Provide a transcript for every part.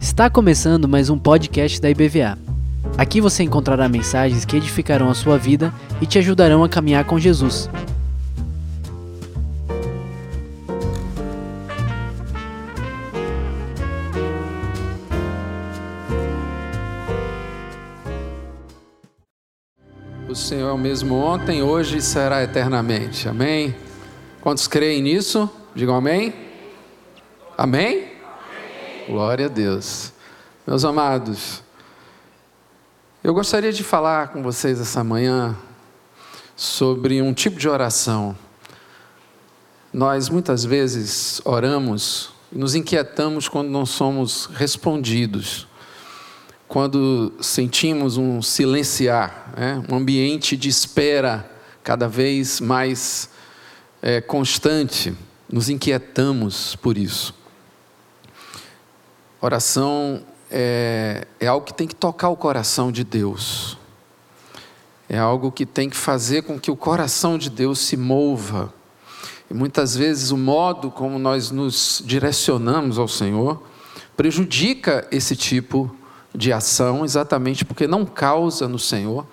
Está começando mais um podcast da IBVA. Aqui você encontrará mensagens que edificarão a sua vida e te ajudarão a caminhar com Jesus. O Senhor é o mesmo ontem, hoje e será eternamente. Amém? Quantos creem nisso? Digam amém. Amém? Glória a Deus. Meus amados, eu gostaria de falar com vocês essa manhã sobre um tipo de oração. Nós muitas vezes oramos e nos inquietamos quando não somos respondidos, quando sentimos um silenciar, né? um ambiente de espera cada vez mais é, constante, nos inquietamos por isso. Oração é, é algo que tem que tocar o coração de Deus. É algo que tem que fazer com que o coração de Deus se mova. E muitas vezes o modo como nós nos direcionamos ao Senhor prejudica esse tipo de ação, exatamente porque não causa no Senhor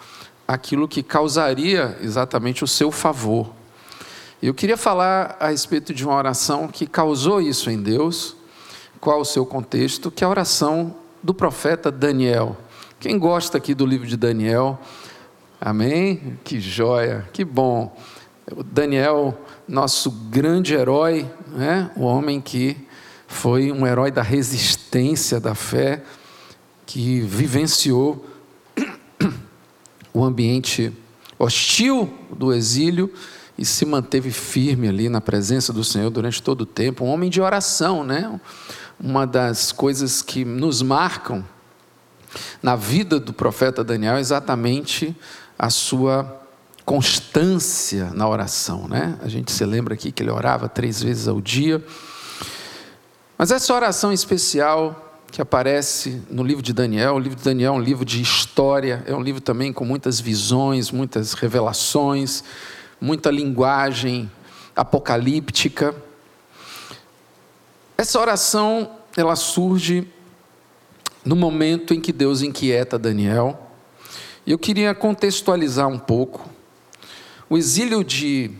aquilo que causaria exatamente o seu favor. Eu queria falar a respeito de uma oração que causou isso em Deus. Qual o seu contexto? Que é a oração do profeta Daniel. Quem gosta aqui do livro de Daniel? Amém? Que joia, que bom. O Daniel, nosso grande herói, né? o homem que foi um herói da resistência da fé, que vivenciou o ambiente hostil do exílio e se manteve firme ali na presença do Senhor durante todo o tempo. Um homem de oração, né? uma das coisas que nos marcam na vida do profeta Daniel é exatamente a sua constância na oração, né? A gente se lembra aqui que ele orava três vezes ao dia. Mas essa oração especial que aparece no livro de Daniel, o livro de Daniel é um livro de história, é um livro também com muitas visões, muitas revelações, muita linguagem apocalíptica. Essa oração, ela surge no momento em que Deus inquieta Daniel. E eu queria contextualizar um pouco. O exílio de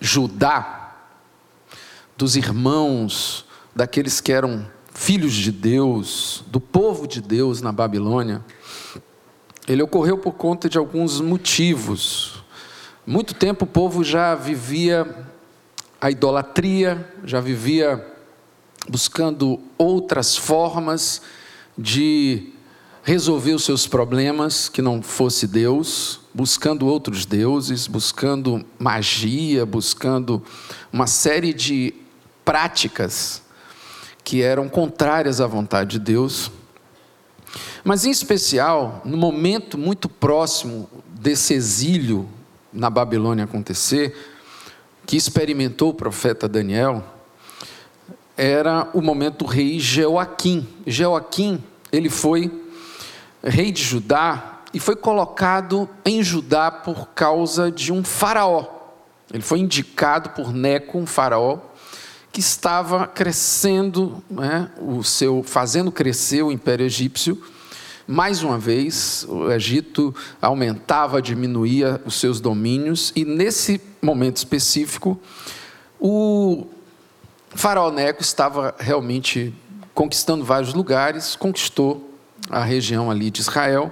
Judá, dos irmãos, daqueles que eram filhos de Deus, do povo de Deus na Babilônia, ele ocorreu por conta de alguns motivos. Muito tempo o povo já vivia a idolatria, já vivia buscando outras formas de resolver os seus problemas que não fosse Deus, buscando outros deuses, buscando magia, buscando uma série de práticas que eram contrárias à vontade de Deus. Mas, em especial, no momento muito próximo desse exílio na Babilônia acontecer, que experimentou o profeta Daniel era o momento do rei Jeoaquim. Jeoaquim, ele foi rei de Judá e foi colocado em Judá por causa de um faraó. Ele foi indicado por Neco, um faraó, que estava crescendo, né, o seu, fazendo crescer o império egípcio mais uma vez, o Egito aumentava, diminuía os seus domínios, e nesse momento específico, o faraó Neco estava realmente conquistando vários lugares, conquistou a região ali de Israel,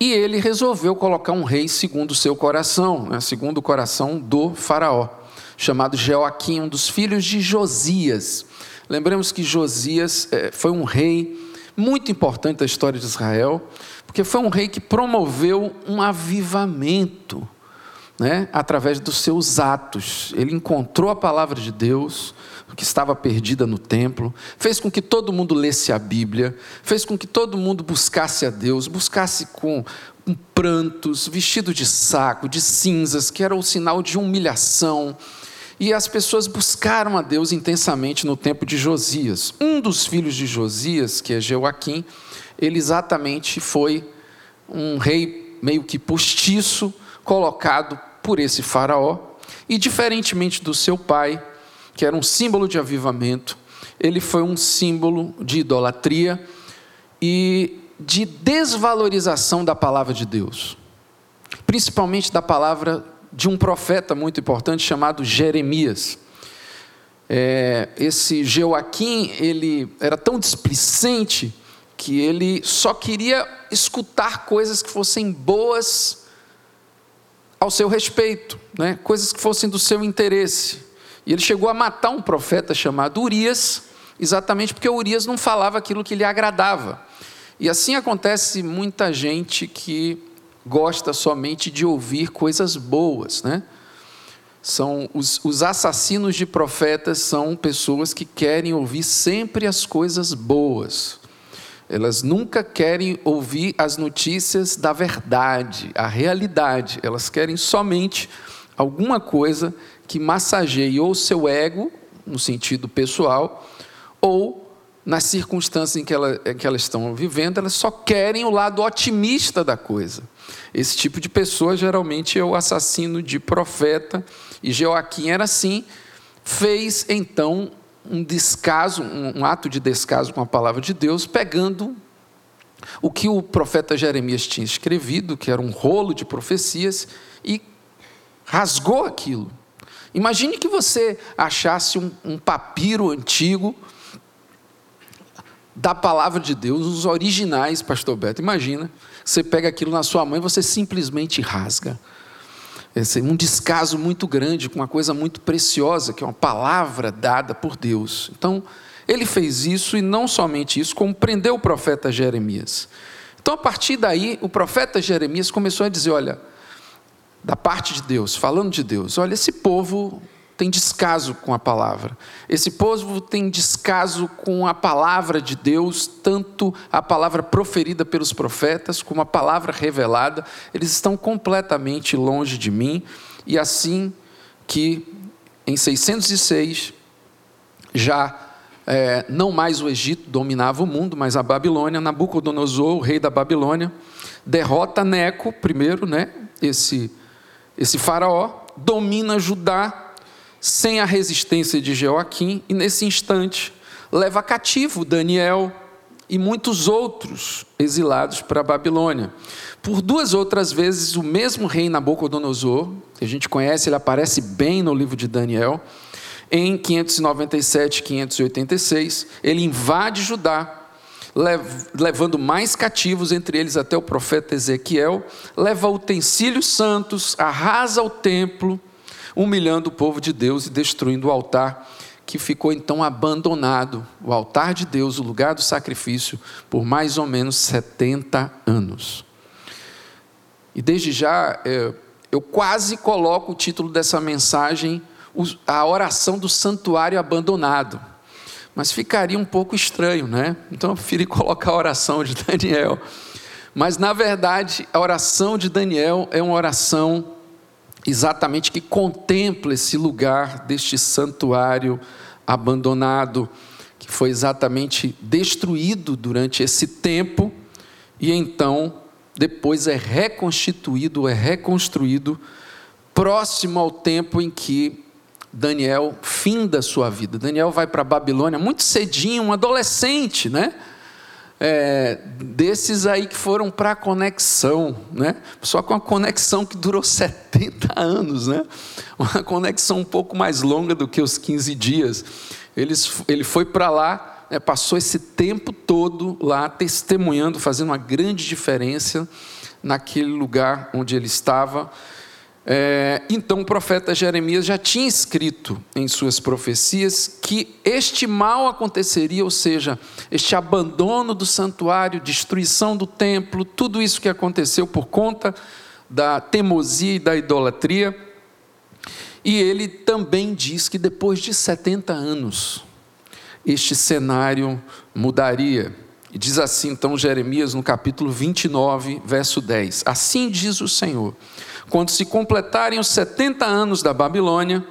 e ele resolveu colocar um rei segundo o seu coração, né, segundo o coração do faraó, chamado Joaquim, um dos filhos de Josias. Lembramos que Josias é, foi um rei muito importante da história de Israel, porque foi um rei que promoveu um avivamento, né, através dos seus atos. Ele encontrou a palavra de Deus, que estava perdida no templo, fez com que todo mundo lesse a Bíblia, fez com que todo mundo buscasse a Deus, buscasse com, com prantos, vestido de saco, de cinzas, que era o sinal de humilhação e as pessoas buscaram a Deus intensamente no tempo de Josias. Um dos filhos de Josias, que é Joaquim, ele exatamente foi um rei meio que postiço, colocado por esse faraó. E diferentemente do seu pai, que era um símbolo de avivamento, ele foi um símbolo de idolatria e de desvalorização da palavra de Deus, principalmente da palavra de um profeta muito importante chamado Jeremias. É, esse Joaquim, ele era tão displicente que ele só queria escutar coisas que fossem boas ao seu respeito, né? coisas que fossem do seu interesse. E ele chegou a matar um profeta chamado Urias, exatamente porque Urias não falava aquilo que lhe agradava. E assim acontece muita gente que gosta somente de ouvir coisas boas, né? São os, os assassinos de profetas são pessoas que querem ouvir sempre as coisas boas. Elas nunca querem ouvir as notícias da verdade, a realidade. Elas querem somente alguma coisa que massageie ou seu ego, no sentido pessoal, ou nas circunstâncias em que, ela, em que elas estão vivendo, elas só querem o lado otimista da coisa. Esse tipo de pessoa geralmente é o assassino de profeta, e Joaquim era assim, fez então um descaso, um ato de descaso com a palavra de Deus, pegando o que o profeta Jeremias tinha escrevido, que era um rolo de profecias, e rasgou aquilo. Imagine que você achasse um, um papiro antigo da palavra de Deus, os originais, pastor Beto. Imagina, você pega aquilo na sua mão e você simplesmente rasga. Esse é um descaso muito grande com uma coisa muito preciosa, que é uma palavra dada por Deus. Então, ele fez isso e não somente isso, como prendeu o profeta Jeremias. Então, a partir daí, o profeta Jeremias começou a dizer: olha, da parte de Deus, falando de Deus, olha, esse povo tem descaso com a palavra. Esse povo tem descaso com a palavra de Deus, tanto a palavra proferida pelos profetas como a palavra revelada. Eles estão completamente longe de mim. E assim que em 606 já é, não mais o Egito dominava o mundo, mas a Babilônia, Nabucodonosor, o rei da Babilônia, derrota Neco primeiro, né? Esse esse faraó domina Judá sem a resistência de Joaquim, e nesse instante leva cativo Daniel e muitos outros exilados para a Babilônia. Por duas outras vezes, o mesmo rei Nabucodonosor, que a gente conhece, ele aparece bem no livro de Daniel, em 597 e 586, ele invade Judá, levando mais cativos, entre eles até o profeta Ezequiel, leva utensílios santos, arrasa o templo, humilhando o povo de Deus e destruindo o altar, que ficou então abandonado, o altar de Deus, o lugar do sacrifício, por mais ou menos 70 anos. E desde já, é, eu quase coloco o título dessa mensagem, a oração do santuário abandonado. Mas ficaria um pouco estranho, né? Então eu preferi colocar a oração de Daniel. Mas na verdade, a oração de Daniel é uma oração exatamente que contempla esse lugar deste santuário abandonado, que foi exatamente destruído durante esse tempo e então depois é reconstituído, é reconstruído próximo ao tempo em que Daniel finda sua vida. Daniel vai para a Babilônia muito cedinho, um adolescente, né? É, desses aí que foram para a conexão, né? Só com a conexão que durou 70 anos, né? Uma conexão um pouco mais longa do que os 15 dias. Eles, ele foi para lá, né, passou esse tempo todo lá testemunhando, fazendo uma grande diferença naquele lugar onde ele estava. É, então o profeta Jeremias já tinha escrito em suas profecias que este mal aconteceria, ou seja, este abandono do santuário, destruição do templo, tudo isso que aconteceu por conta da teimosia e da idolatria. E ele também diz que depois de 70 anos, este cenário mudaria. E diz assim então Jeremias no capítulo 29, verso 10: Assim diz o Senhor quando se completarem os 70 anos da Babilônia,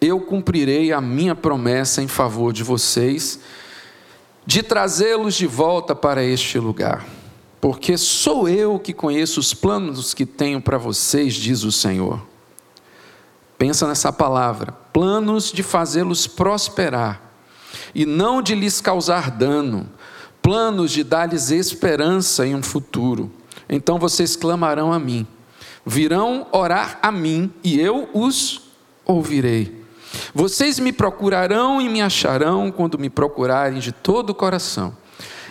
eu cumprirei a minha promessa em favor de vocês, de trazê-los de volta para este lugar. Porque sou eu que conheço os planos que tenho para vocês, diz o Senhor. pensa nessa palavra, planos de fazê-los prosperar e não de lhes causar dano, planos de dar-lhes esperança em um futuro. Então vocês clamarão a mim, virão orar a mim e eu os ouvirei. Vocês me procurarão e me acharão quando me procurarem de todo o coração.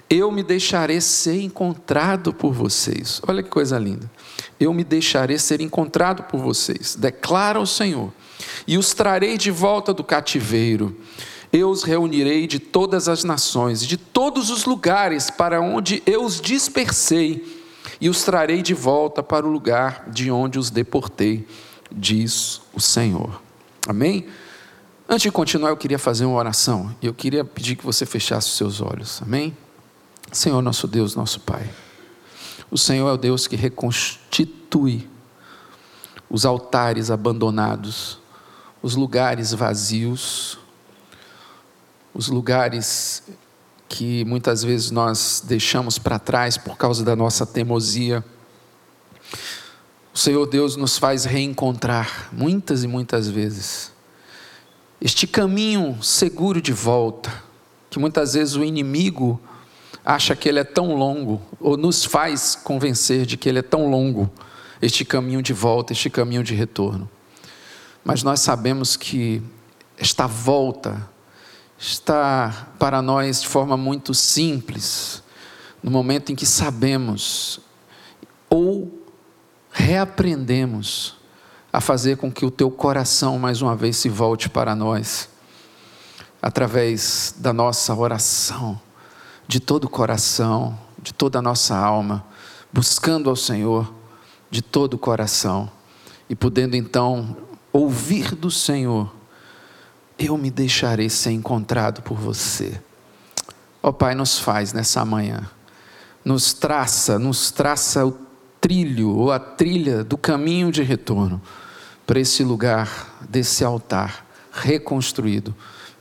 Eu me deixarei ser encontrado por vocês. Olha que coisa linda. Eu me deixarei ser encontrado por vocês, declara o Senhor, e os trarei de volta do cativeiro eu os reunirei de todas as nações, de todos os lugares para onde eu os dispersei, e os trarei de volta para o lugar de onde os deportei, diz o Senhor. Amém? Antes de continuar, eu queria fazer uma oração, e eu queria pedir que você fechasse os seus olhos. Amém? Senhor, nosso Deus, nosso Pai. O Senhor é o Deus que reconstitui os altares abandonados, os lugares vazios, os lugares que muitas vezes nós deixamos para trás por causa da nossa teimosia. O Senhor Deus nos faz reencontrar muitas e muitas vezes. Este caminho seguro de volta, que muitas vezes o inimigo acha que ele é tão longo, ou nos faz convencer de que ele é tão longo, este caminho de volta, este caminho de retorno. Mas nós sabemos que esta volta está para nós de forma muito simples, no momento em que sabemos ou reaprendemos a fazer com que o teu coração mais uma vez se volte para nós, através da nossa oração, de todo o coração, de toda a nossa alma, buscando ao Senhor de todo o coração e podendo então ouvir do Senhor eu me deixarei ser encontrado por você. Ó oh, Pai, nos faz nessa manhã, nos traça, nos traça o trilho ou a trilha do caminho de retorno para esse lugar desse altar reconstruído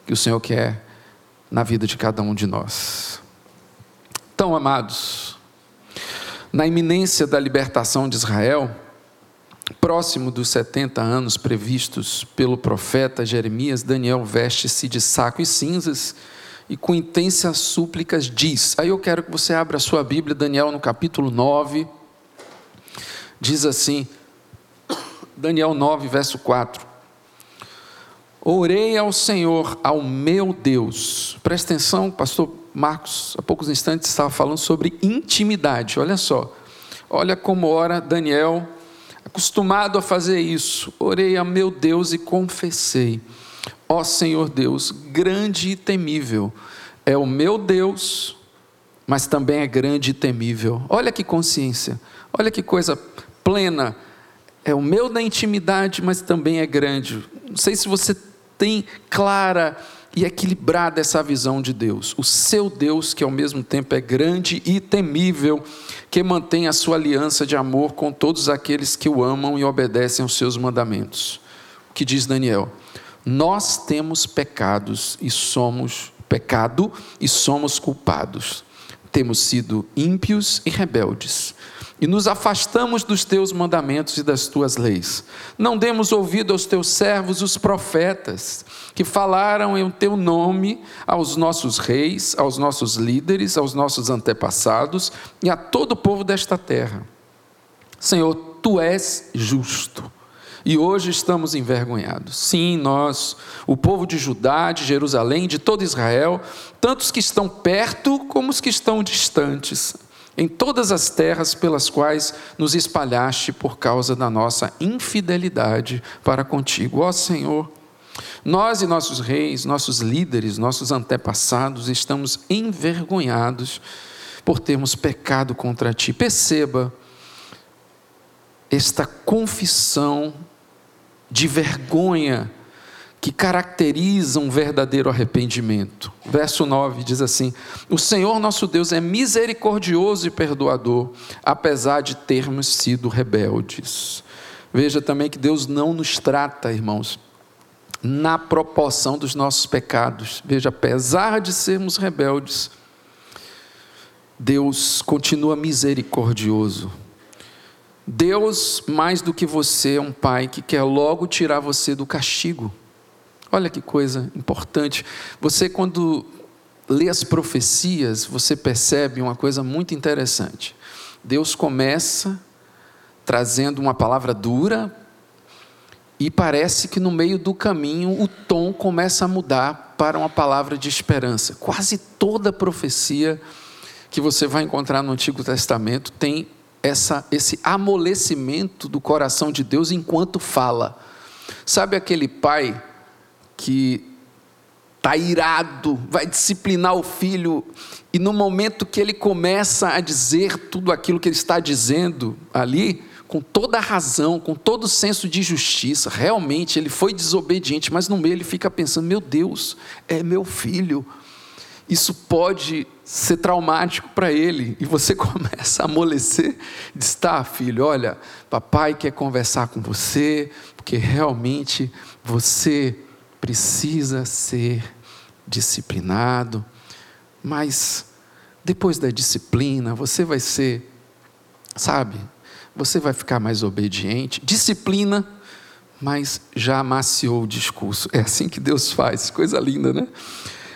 que o Senhor quer na vida de cada um de nós. Então, amados, na iminência da libertação de Israel, Próximo dos 70 anos previstos pelo profeta Jeremias, Daniel veste-se de saco e cinzas e com intensas súplicas diz. Aí eu quero que você abra a sua Bíblia, Daniel no capítulo 9. Diz assim, Daniel 9, verso 4. Orei ao Senhor, ao meu Deus. Presta atenção, pastor Marcos, há poucos instantes estava falando sobre intimidade. Olha só. Olha como ora Daniel acostumado a fazer isso. Orei a meu Deus e confessei: Ó Senhor Deus, grande e temível é o meu Deus, mas também é grande e temível. Olha que consciência, olha que coisa plena. É o meu da intimidade, mas também é grande. Não sei se você tem clara e equilibrada essa visão de Deus. O seu Deus, que ao mesmo tempo é grande e temível, que mantém a sua aliança de amor com todos aqueles que o amam e obedecem aos seus mandamentos. O que diz Daniel? Nós temos pecados e somos pecado e somos culpados. Temos sido ímpios e rebeldes e nos afastamos dos teus mandamentos e das tuas leis. Não demos ouvido aos teus servos, os profetas, que falaram em teu nome aos nossos reis, aos nossos líderes, aos nossos antepassados e a todo o povo desta terra. Senhor, tu és justo. E hoje estamos envergonhados. Sim, nós, o povo de Judá, de Jerusalém, de todo Israel, tanto os que estão perto como os que estão distantes em todas as terras pelas quais nos espalhaste por causa da nossa infidelidade para contigo. Ó Senhor, nós e nossos reis, nossos líderes, nossos antepassados estamos envergonhados por termos pecado contra ti. Perceba esta confissão de vergonha que caracteriza um verdadeiro arrependimento. Verso 9 diz assim: O Senhor nosso Deus é misericordioso e perdoador, apesar de termos sido rebeldes. Veja também que Deus não nos trata, irmãos, na proporção dos nossos pecados. Veja, apesar de sermos rebeldes, Deus continua misericordioso. Deus, mais do que você, é um pai que quer logo tirar você do castigo. Olha que coisa importante. Você, quando lê as profecias, você percebe uma coisa muito interessante. Deus começa trazendo uma palavra dura, e parece que no meio do caminho o tom começa a mudar para uma palavra de esperança. Quase toda profecia que você vai encontrar no Antigo Testamento tem essa, esse amolecimento do coração de Deus enquanto fala. Sabe aquele pai que está irado, vai disciplinar o filho, e no momento que ele começa a dizer tudo aquilo que ele está dizendo ali, com toda a razão, com todo o senso de justiça, realmente ele foi desobediente, mas no meio ele fica pensando: meu Deus, é meu filho. Isso pode ser traumático para ele, e você começa a amolecer, diz: tá, filho, olha, papai quer conversar com você, porque realmente você precisa ser disciplinado, mas depois da disciplina você vai ser, sabe, você vai ficar mais obediente, disciplina, mas já amaciou o discurso. É assim que Deus faz, coisa linda, né?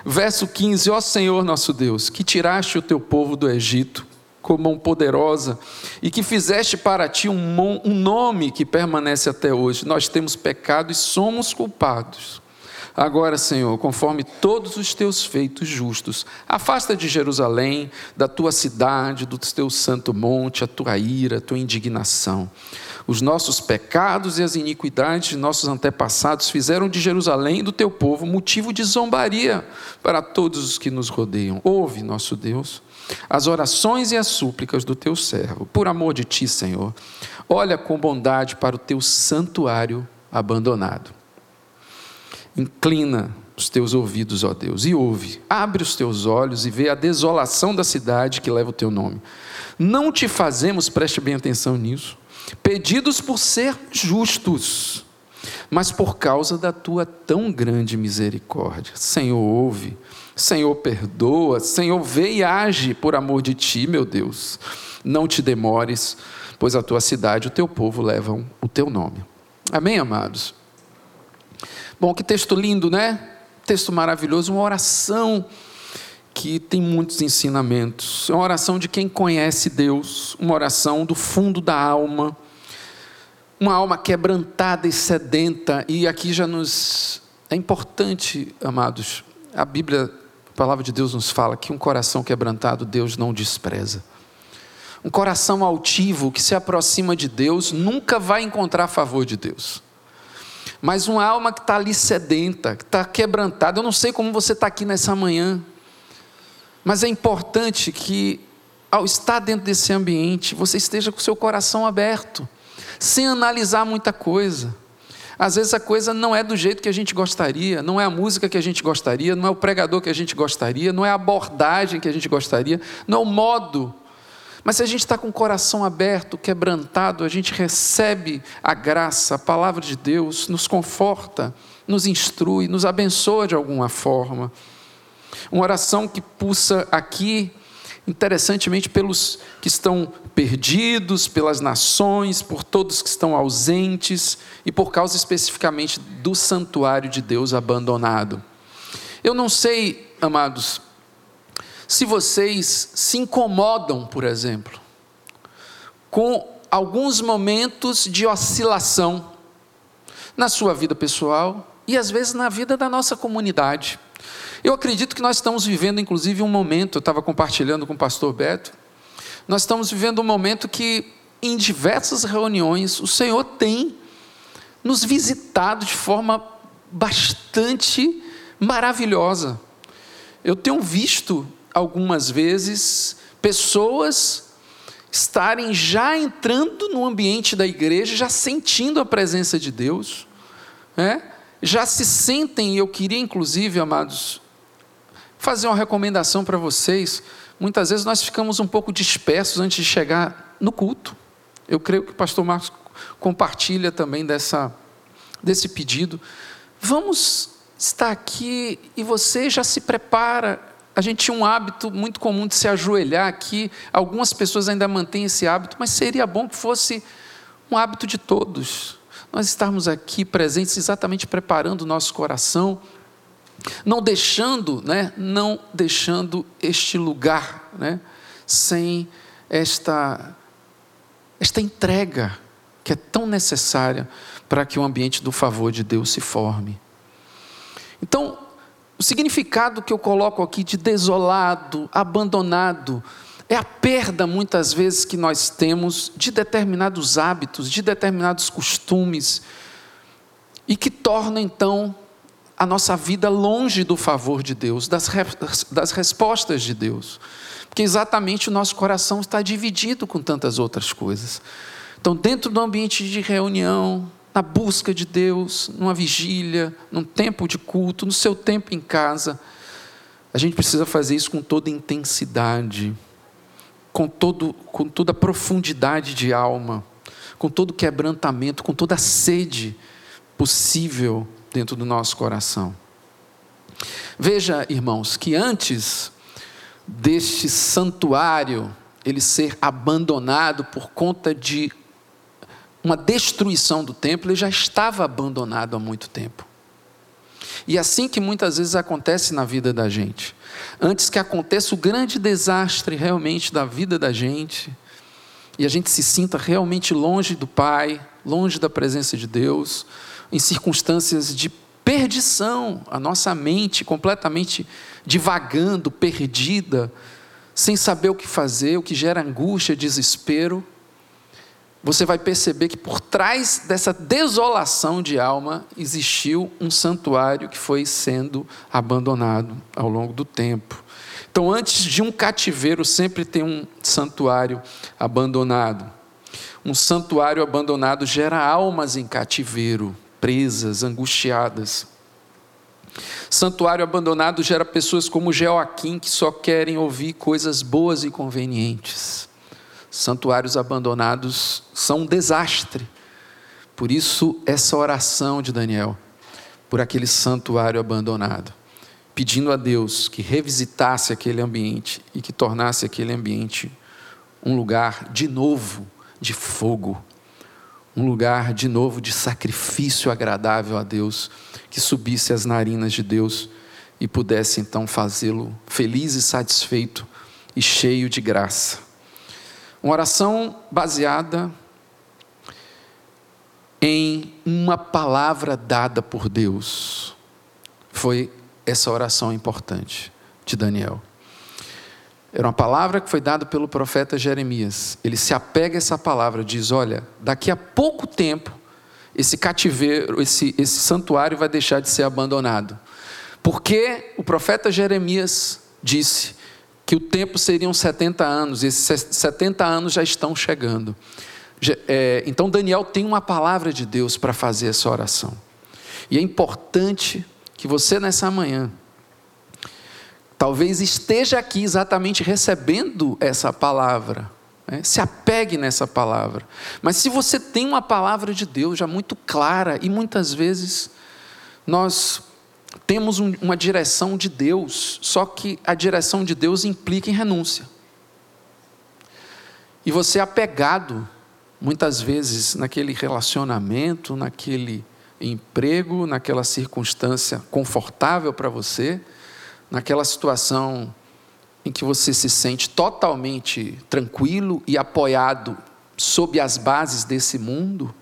Verso 15: Ó Senhor nosso Deus, que tiraste o teu povo do Egito com mão poderosa e que fizeste para ti um, nome que permanece até hoje. Nós temos pecado e somos culpados. Agora, Senhor, conforme todos os teus feitos justos, afasta de Jerusalém, da tua cidade, do teu santo monte, a tua ira, a tua indignação. Os nossos pecados e as iniquidades de nossos antepassados fizeram de Jerusalém do teu povo motivo de zombaria para todos os que nos rodeiam. Ouve, nosso Deus, as orações e as súplicas do teu servo, por amor de ti, Senhor. Olha com bondade para o teu santuário abandonado. Inclina os teus ouvidos, ó Deus, e ouve. Abre os teus olhos e vê a desolação da cidade que leva o teu nome. Não te fazemos, preste bem atenção nisso, pedidos por ser justos, mas por causa da tua tão grande misericórdia. Senhor, ouve. Senhor, perdoa. Senhor, vê e age por amor de ti, meu Deus. Não te demores, pois a tua cidade, o teu povo levam o teu nome. Amém, amados? Bom, que texto lindo, né? Texto maravilhoso, uma oração que tem muitos ensinamentos. É uma oração de quem conhece Deus, uma oração do fundo da alma, uma alma quebrantada e sedenta. E aqui já nos é importante, amados. A Bíblia, a palavra de Deus nos fala que um coração quebrantado Deus não despreza. Um coração altivo que se aproxima de Deus nunca vai encontrar favor de Deus mas uma alma que está ali sedenta, que está quebrantada. Eu não sei como você está aqui nessa manhã, mas é importante que, ao estar dentro desse ambiente, você esteja com o seu coração aberto, sem analisar muita coisa. Às vezes a coisa não é do jeito que a gente gostaria, não é a música que a gente gostaria, não é o pregador que a gente gostaria, não é a abordagem que a gente gostaria, não é o modo mas se a gente está com o coração aberto, quebrantado, a gente recebe a graça, a palavra de Deus, nos conforta, nos instrui, nos abençoa de alguma forma. Uma oração que pulsa aqui, interessantemente, pelos que estão perdidos, pelas nações, por todos que estão ausentes e por causa especificamente do santuário de Deus abandonado. Eu não sei, amados, se vocês se incomodam, por exemplo, com alguns momentos de oscilação na sua vida pessoal e às vezes na vida da nossa comunidade. Eu acredito que nós estamos vivendo, inclusive, um momento, eu estava compartilhando com o pastor Beto, nós estamos vivendo um momento que, em diversas reuniões, o Senhor tem nos visitado de forma bastante maravilhosa. Eu tenho visto algumas vezes, pessoas estarem já entrando no ambiente da igreja, já sentindo a presença de Deus, né? já se sentem, e eu queria inclusive, amados, fazer uma recomendação para vocês. Muitas vezes nós ficamos um pouco dispersos antes de chegar no culto. Eu creio que o pastor Marcos compartilha também dessa, desse pedido. Vamos estar aqui e você já se prepara a gente tinha um hábito muito comum de se ajoelhar aqui. Algumas pessoas ainda mantêm esse hábito, mas seria bom que fosse um hábito de todos. Nós estarmos aqui presentes, exatamente preparando o nosso coração, não deixando, né, não deixando este lugar, né, sem esta esta entrega que é tão necessária para que o ambiente do favor de Deus se forme. Então, o significado que eu coloco aqui de desolado, abandonado, é a perda muitas vezes que nós temos de determinados hábitos, de determinados costumes, e que torna então a nossa vida longe do favor de Deus, das, das respostas de Deus. Porque exatamente o nosso coração está dividido com tantas outras coisas. Então, dentro do ambiente de reunião, na busca de Deus, numa vigília, num tempo de culto, no seu tempo em casa. A gente precisa fazer isso com toda intensidade, com, todo, com toda profundidade de alma, com todo quebrantamento, com toda sede possível dentro do nosso coração. Veja, irmãos, que antes deste santuário ele ser abandonado por conta de uma destruição do templo, ele já estava abandonado há muito tempo. E assim que muitas vezes acontece na vida da gente. Antes que aconteça o grande desastre realmente da vida da gente, e a gente se sinta realmente longe do Pai, longe da presença de Deus, em circunstâncias de perdição, a nossa mente completamente divagando, perdida, sem saber o que fazer, o que gera angústia, desespero você vai perceber que por trás dessa desolação de alma existiu um santuário que foi sendo abandonado ao longo do tempo. Então, antes de um cativeiro, sempre tem um santuário abandonado. Um santuário abandonado gera almas em cativeiro, presas, angustiadas. Santuário abandonado gera pessoas como Joaquim que só querem ouvir coisas boas e convenientes santuários abandonados são um desastre. Por isso, essa oração de Daniel, por aquele santuário abandonado, pedindo a Deus que revisitasse aquele ambiente e que tornasse aquele ambiente um lugar de novo de fogo, um lugar de novo de sacrifício agradável a Deus, que subisse as narinas de Deus e pudesse então fazê-lo feliz e satisfeito e cheio de graça. Uma oração baseada em uma palavra dada por Deus. Foi essa oração importante de Daniel. Era uma palavra que foi dada pelo profeta Jeremias. Ele se apega a essa palavra, diz: Olha, daqui a pouco tempo, esse cativeiro, esse, esse santuário vai deixar de ser abandonado. Porque o profeta Jeremias disse que o tempo seriam 70 anos, e esses 70 anos já estão chegando. É, então Daniel tem uma palavra de Deus para fazer essa oração. E é importante que você nessa manhã, talvez esteja aqui exatamente recebendo essa palavra. Né? Se apegue nessa palavra. Mas se você tem uma palavra de Deus já muito clara, e muitas vezes nós temos um, uma direção de Deus, só que a direção de Deus implica em renúncia. E você é apegado, muitas vezes, naquele relacionamento, naquele emprego, naquela circunstância confortável para você, naquela situação em que você se sente totalmente tranquilo e apoiado sob as bases desse mundo.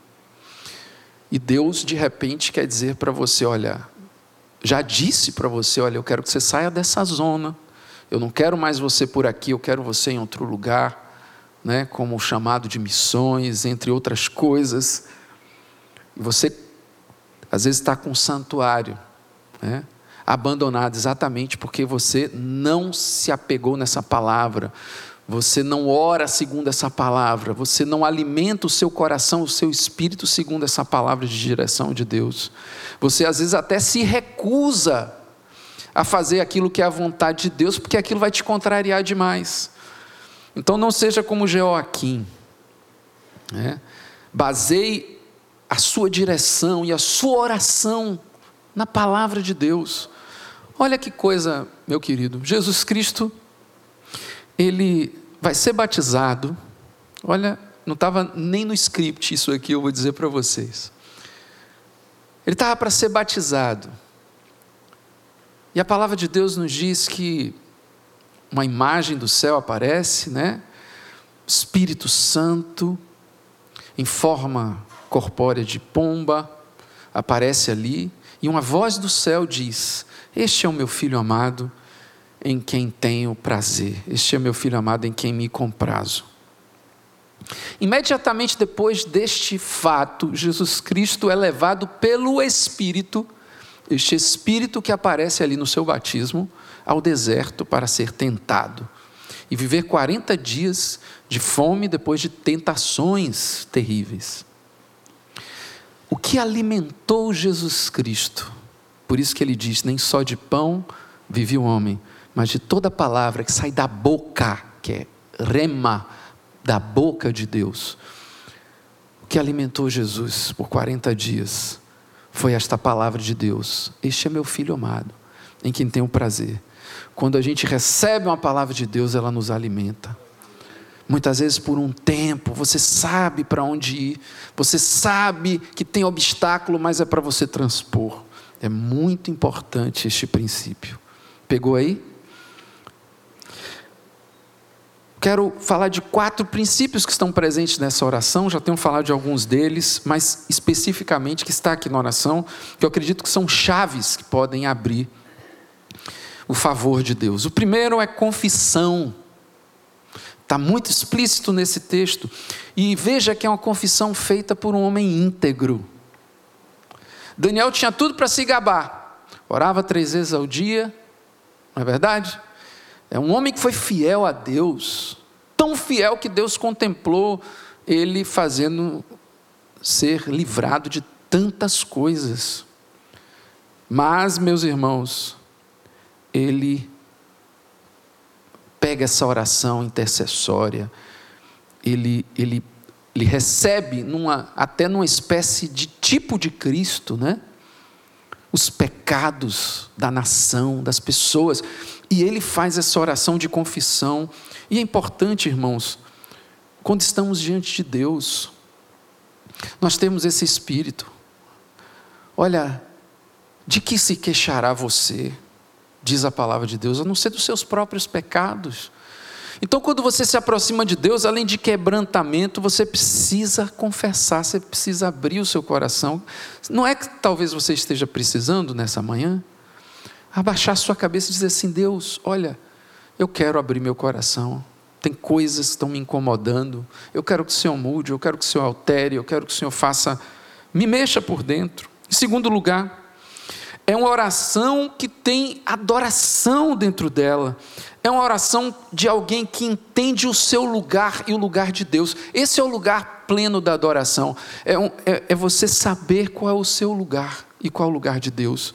E Deus, de repente, quer dizer para você: olha, já disse para você: olha, eu quero que você saia dessa zona, eu não quero mais você por aqui, eu quero você em outro lugar, né, como o chamado de missões, entre outras coisas. E você, às vezes, está com um santuário, né, abandonado, exatamente porque você não se apegou nessa palavra, você não ora segundo essa palavra, você não alimenta o seu coração, o seu espírito segundo essa palavra de direção de Deus. Você às vezes até se recusa a fazer aquilo que é a vontade de Deus, porque aquilo vai te contrariar demais. Então não seja como Joaquim. Né? Baseie a sua direção e a sua oração na palavra de Deus. Olha que coisa, meu querido. Jesus Cristo, ele vai ser batizado. Olha, não estava nem no script isso aqui, eu vou dizer para vocês. Ele estava para ser batizado. E a palavra de Deus nos diz que uma imagem do céu aparece, né? Espírito Santo, em forma corpórea de pomba, aparece ali, e uma voz do céu diz: Este é o meu filho amado, em quem tenho prazer. Este é meu filho amado, em quem me comprazo. Imediatamente depois deste fato, Jesus Cristo é levado pelo Espírito, este Espírito que aparece ali no seu batismo, ao deserto para ser tentado e viver 40 dias de fome depois de tentações terríveis. O que alimentou Jesus Cristo? Por isso que ele diz: nem só de pão vive o homem, mas de toda palavra que sai da boca, que é rema, da boca de Deus. O que alimentou Jesus por 40 dias foi esta palavra de Deus: Este é meu filho amado, em quem tenho prazer. Quando a gente recebe uma palavra de Deus, ela nos alimenta. Muitas vezes por um tempo, você sabe para onde ir, você sabe que tem obstáculo, mas é para você transpor. É muito importante este princípio. Pegou aí? Quero falar de quatro princípios que estão presentes nessa oração, já tenho falado de alguns deles, mas especificamente que está aqui na oração, que eu acredito que são chaves que podem abrir o favor de Deus. O primeiro é confissão. Está muito explícito nesse texto. E veja que é uma confissão feita por um homem íntegro. Daniel tinha tudo para se gabar. Orava três vezes ao dia, não é verdade? É um homem que foi fiel a Deus, tão fiel que Deus contemplou ele fazendo ser livrado de tantas coisas. Mas, meus irmãos, ele pega essa oração intercessória, ele, ele, ele recebe numa, até numa espécie de tipo de Cristo, né? Os pecados da nação, das pessoas. E ele faz essa oração de confissão. E é importante, irmãos, quando estamos diante de Deus, nós temos esse espírito. Olha, de que se queixará você? Diz a palavra de Deus, a não ser dos seus próprios pecados. Então, quando você se aproxima de Deus, além de quebrantamento, você precisa confessar, você precisa abrir o seu coração. Não é que talvez você esteja precisando nessa manhã? Abaixar sua cabeça e dizer assim: Deus, olha, eu quero abrir meu coração. Tem coisas que estão me incomodando. Eu quero que o Senhor mude, eu quero que o Senhor altere, eu quero que o Senhor faça, me mexa por dentro. Em segundo lugar, é uma oração que tem adoração dentro dela. É uma oração de alguém que entende o seu lugar e o lugar de Deus. Esse é o lugar pleno da adoração. É, um, é, é você saber qual é o seu lugar e qual é o lugar de Deus.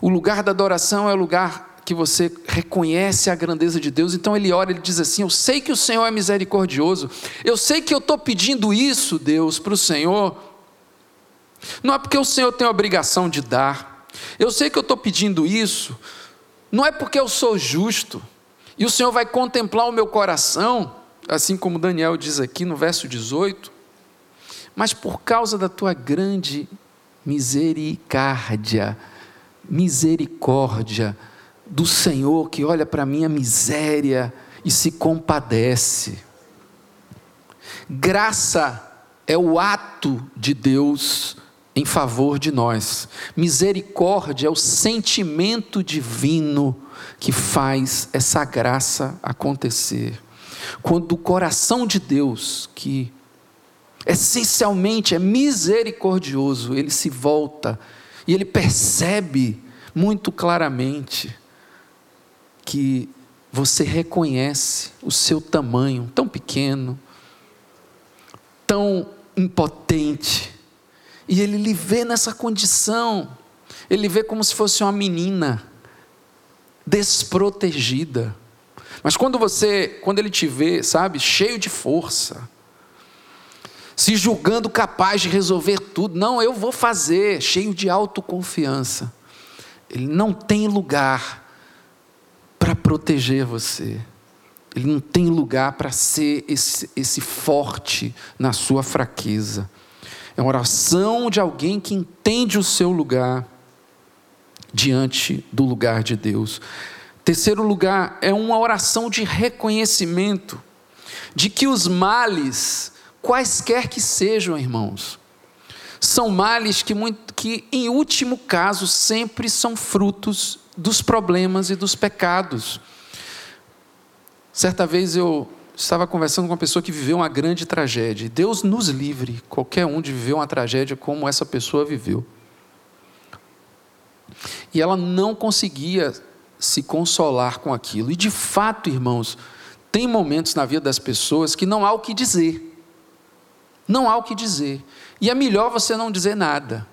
O lugar da adoração é o lugar que você reconhece a grandeza de Deus. Então ele ora, ele diz assim: Eu sei que o Senhor é misericordioso. Eu sei que eu estou pedindo isso, Deus, para o Senhor. Não é porque o Senhor tem a obrigação de dar. Eu sei que eu estou pedindo isso. Não é porque eu sou justo. E o Senhor vai contemplar o meu coração, assim como Daniel diz aqui no verso 18. Mas por causa da tua grande misericórdia misericórdia do Senhor que olha para a minha miséria e se compadece. Graça é o ato de Deus em favor de nós. Misericórdia é o sentimento divino que faz essa graça acontecer. Quando o coração de Deus, que essencialmente é misericordioso, ele se volta e ele percebe muito claramente que você reconhece o seu tamanho tão pequeno, tão impotente, e ele lhe vê nessa condição, ele vê como se fosse uma menina desprotegida. Mas quando você, quando ele te vê, sabe, cheio de força, se julgando capaz de resolver tudo. Não, eu vou fazer, cheio de autoconfiança. Ele não tem lugar para proteger você. Ele não tem lugar para ser esse, esse forte na sua fraqueza. É uma oração de alguém que entende o seu lugar diante do lugar de Deus. Terceiro lugar, é uma oração de reconhecimento de que os males, quaisquer que sejam, irmãos, são males que, muito, que, em último caso, sempre são frutos dos problemas e dos pecados. Certa vez eu estava conversando com uma pessoa que viveu uma grande tragédia. Deus nos livre, qualquer um, de viver uma tragédia como essa pessoa viveu. E ela não conseguia se consolar com aquilo. E de fato, irmãos, tem momentos na vida das pessoas que não há o que dizer. Não há o que dizer. E é melhor você não dizer nada.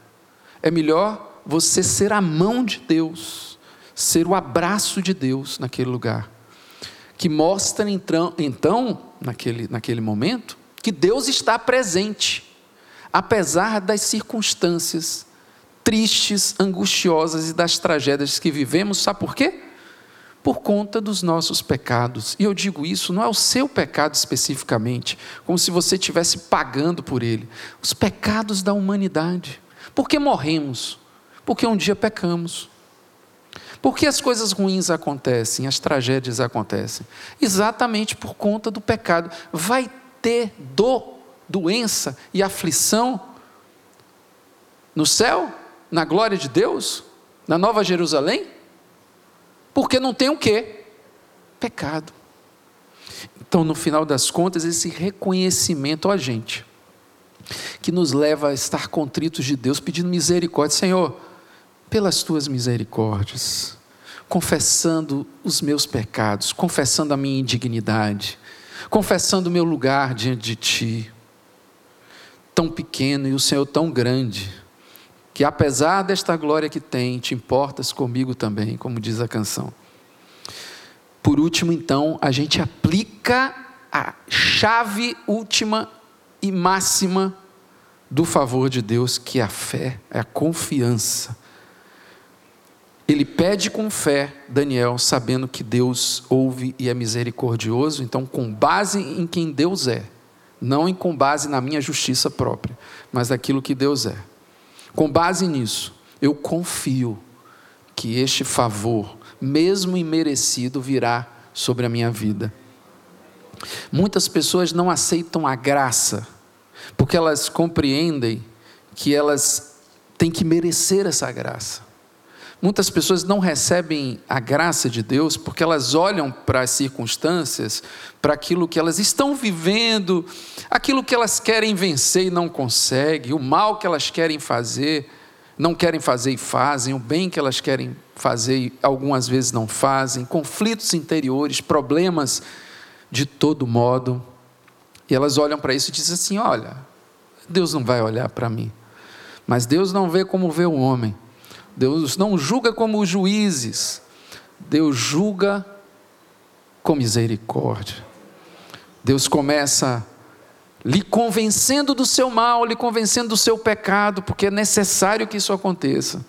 É melhor você ser a mão de Deus, ser o abraço de Deus naquele lugar que mostra então, naquele, naquele momento, que Deus está presente, apesar das circunstâncias tristes, angustiosas e das tragédias que vivemos, sabe por quê? Por conta dos nossos pecados. E eu digo isso, não é o seu pecado especificamente, como se você estivesse pagando por ele. Os pecados da humanidade. Por que morremos? Porque um dia pecamos. Por que as coisas ruins acontecem, as tragédias acontecem? Exatamente por conta do pecado. Vai ter dor, doença e aflição no céu, na glória de Deus, na Nova Jerusalém? Porque não tem o quê? Pecado. Então, no final das contas, esse reconhecimento a gente, que nos leva a estar contritos de Deus, pedindo misericórdia, Senhor, pelas tuas misericórdias, confessando os meus pecados, confessando a minha indignidade, confessando o meu lugar diante de ti, tão pequeno e o Senhor tão grande, que apesar desta glória que tem, te importas comigo também, como diz a canção. Por último, então, a gente aplica a chave última e máxima do favor de Deus, que é a fé, é a confiança ele pede com fé, Daniel, sabendo que Deus ouve e é misericordioso, então, com base em quem Deus é, não em com base na minha justiça própria, mas naquilo que Deus é. Com base nisso, eu confio que este favor, mesmo imerecido, virá sobre a minha vida. Muitas pessoas não aceitam a graça, porque elas compreendem que elas têm que merecer essa graça. Muitas pessoas não recebem a graça de Deus porque elas olham para as circunstâncias, para aquilo que elas estão vivendo, aquilo que elas querem vencer e não conseguem, o mal que elas querem fazer, não querem fazer e fazem, o bem que elas querem fazer e algumas vezes não fazem, conflitos interiores, problemas de todo modo. E elas olham para isso e dizem assim: olha, Deus não vai olhar para mim, mas Deus não vê como vê o homem. Deus não julga como os juízes, Deus julga com misericórdia. Deus começa lhe convencendo do seu mal, lhe convencendo do seu pecado, porque é necessário que isso aconteça.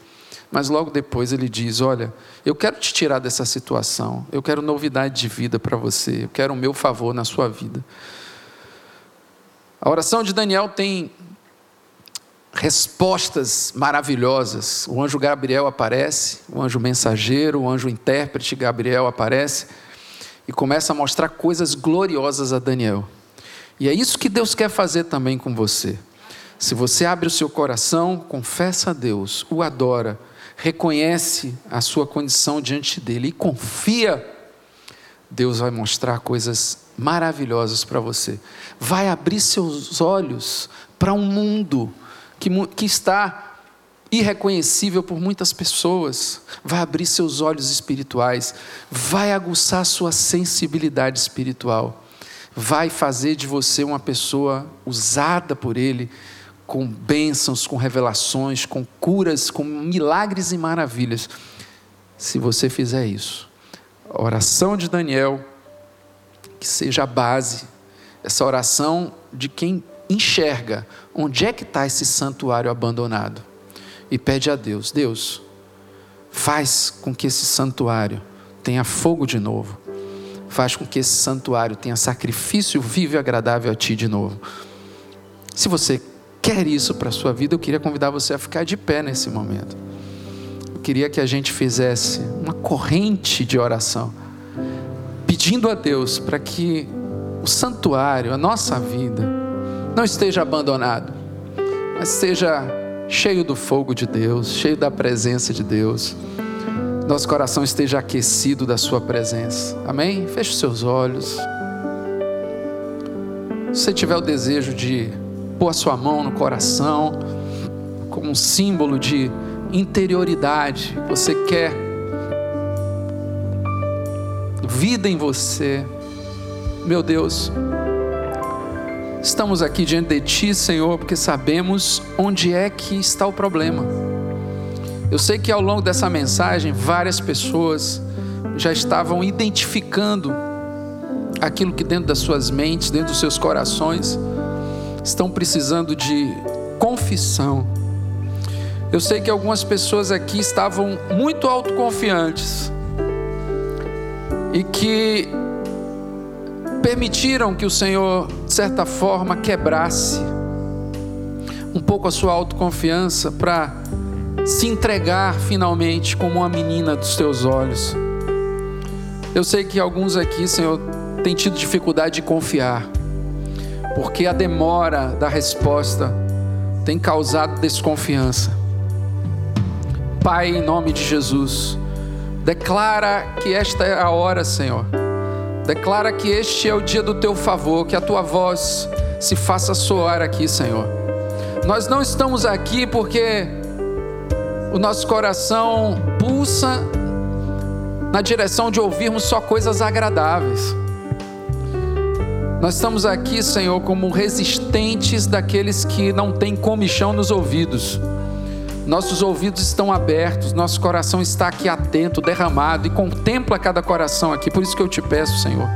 Mas logo depois ele diz: Olha, eu quero te tirar dessa situação, eu quero novidade de vida para você, eu quero o meu favor na sua vida. A oração de Daniel tem respostas maravilhosas. O anjo Gabriel aparece, o anjo mensageiro, o anjo intérprete Gabriel aparece e começa a mostrar coisas gloriosas a Daniel. E é isso que Deus quer fazer também com você. Se você abre o seu coração, confessa a Deus, o adora, reconhece a sua condição diante dele e confia, Deus vai mostrar coisas maravilhosas para você. Vai abrir seus olhos para um mundo que, que está irreconhecível por muitas pessoas, vai abrir seus olhos espirituais, vai aguçar sua sensibilidade espiritual, vai fazer de você uma pessoa usada por Ele com bênçãos, com revelações, com curas, com milagres e maravilhas. Se você fizer isso, a oração de Daniel, que seja a base, essa oração de quem enxerga onde é que está esse santuário abandonado e pede a Deus: Deus, faz com que esse santuário tenha fogo de novo, faz com que esse santuário tenha sacrifício vivo e agradável a Ti de novo. Se você quer isso para a sua vida, eu queria convidar você a ficar de pé nesse momento. Eu queria que a gente fizesse uma corrente de oração, pedindo a Deus para que o santuário, a nossa vida, não esteja abandonado, mas esteja cheio do fogo de Deus, cheio da presença de Deus. Nosso coração esteja aquecido da Sua presença. Amém? Feche os seus olhos. Se você tiver o desejo de pôr a sua mão no coração, como um símbolo de interioridade, você quer vida em você, meu Deus, estamos aqui diante de Ti, Senhor, porque sabemos onde é que está o problema. Eu sei que ao longo dessa mensagem, várias pessoas já estavam identificando aquilo que dentro das suas mentes, dentro dos seus corações, estão precisando de confissão. Eu sei que algumas pessoas aqui estavam muito autoconfiantes e que permitiram que o Senhor, de certa forma, quebrasse um pouco a sua autoconfiança para se entregar finalmente como uma menina dos teus olhos. Eu sei que alguns aqui, Senhor, têm tido dificuldade de confiar, porque a demora da resposta tem causado desconfiança. Pai, em nome de Jesus, declara que esta é a hora, Senhor Declara que este é o dia do teu favor, que a tua voz se faça soar aqui, Senhor. Nós não estamos aqui porque o nosso coração pulsa na direção de ouvirmos só coisas agradáveis. Nós estamos aqui, Senhor, como resistentes daqueles que não têm comichão nos ouvidos nossos ouvidos estão abertos, nosso coração está aqui atento, derramado e contempla cada coração aqui. Por isso que eu te peço, Senhor,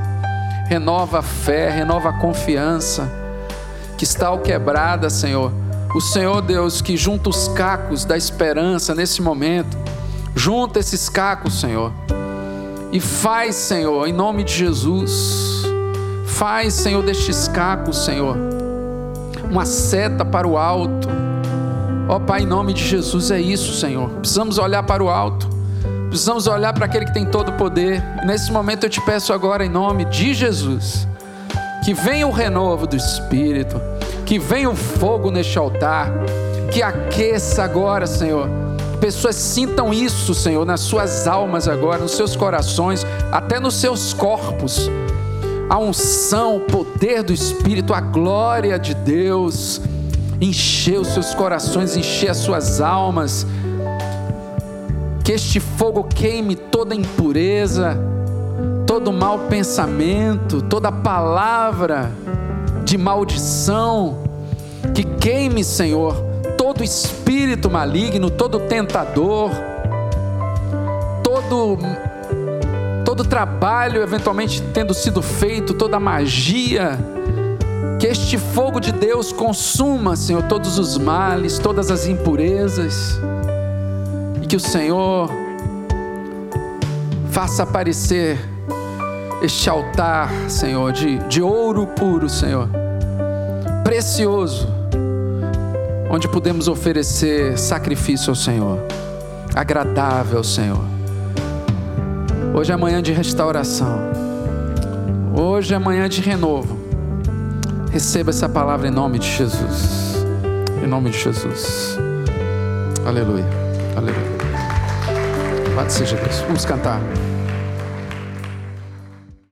renova a fé, renova a confiança que está ao quebrada, Senhor. O Senhor Deus que junta os cacos da esperança nesse momento, junta esses cacos, Senhor, e faz, Senhor, em nome de Jesus, faz, Senhor, destes cacos, Senhor, uma seta para o alto Ó oh, Pai, em nome de Jesus é isso, Senhor. Precisamos olhar para o alto. Precisamos olhar para aquele que tem todo o poder. Nesse momento eu te peço agora, em nome de Jesus, que venha o renovo do Espírito, que venha o fogo neste altar, que aqueça agora, Senhor. Pessoas sintam isso, Senhor, nas suas almas agora, nos seus corações, até nos seus corpos. A unção, o poder do Espírito, a glória de Deus encher os seus corações, encher as suas almas. Que este fogo queime toda impureza, todo mau pensamento, toda palavra de maldição. Que queime, Senhor, todo espírito maligno, todo tentador, todo todo trabalho eventualmente tendo sido feito, toda magia que este fogo de Deus consuma, Senhor, todos os males, todas as impurezas. E que o Senhor faça aparecer este altar, Senhor, de, de ouro puro, Senhor, precioso, onde podemos oferecer sacrifício ao Senhor, agradável ao Senhor. Hoje é manhã de restauração, hoje é manhã de renovo. Receba essa palavra em nome de Jesus. Em nome de Jesus. Aleluia. Aleluia. Louvado seja Deus. Vamos cantar.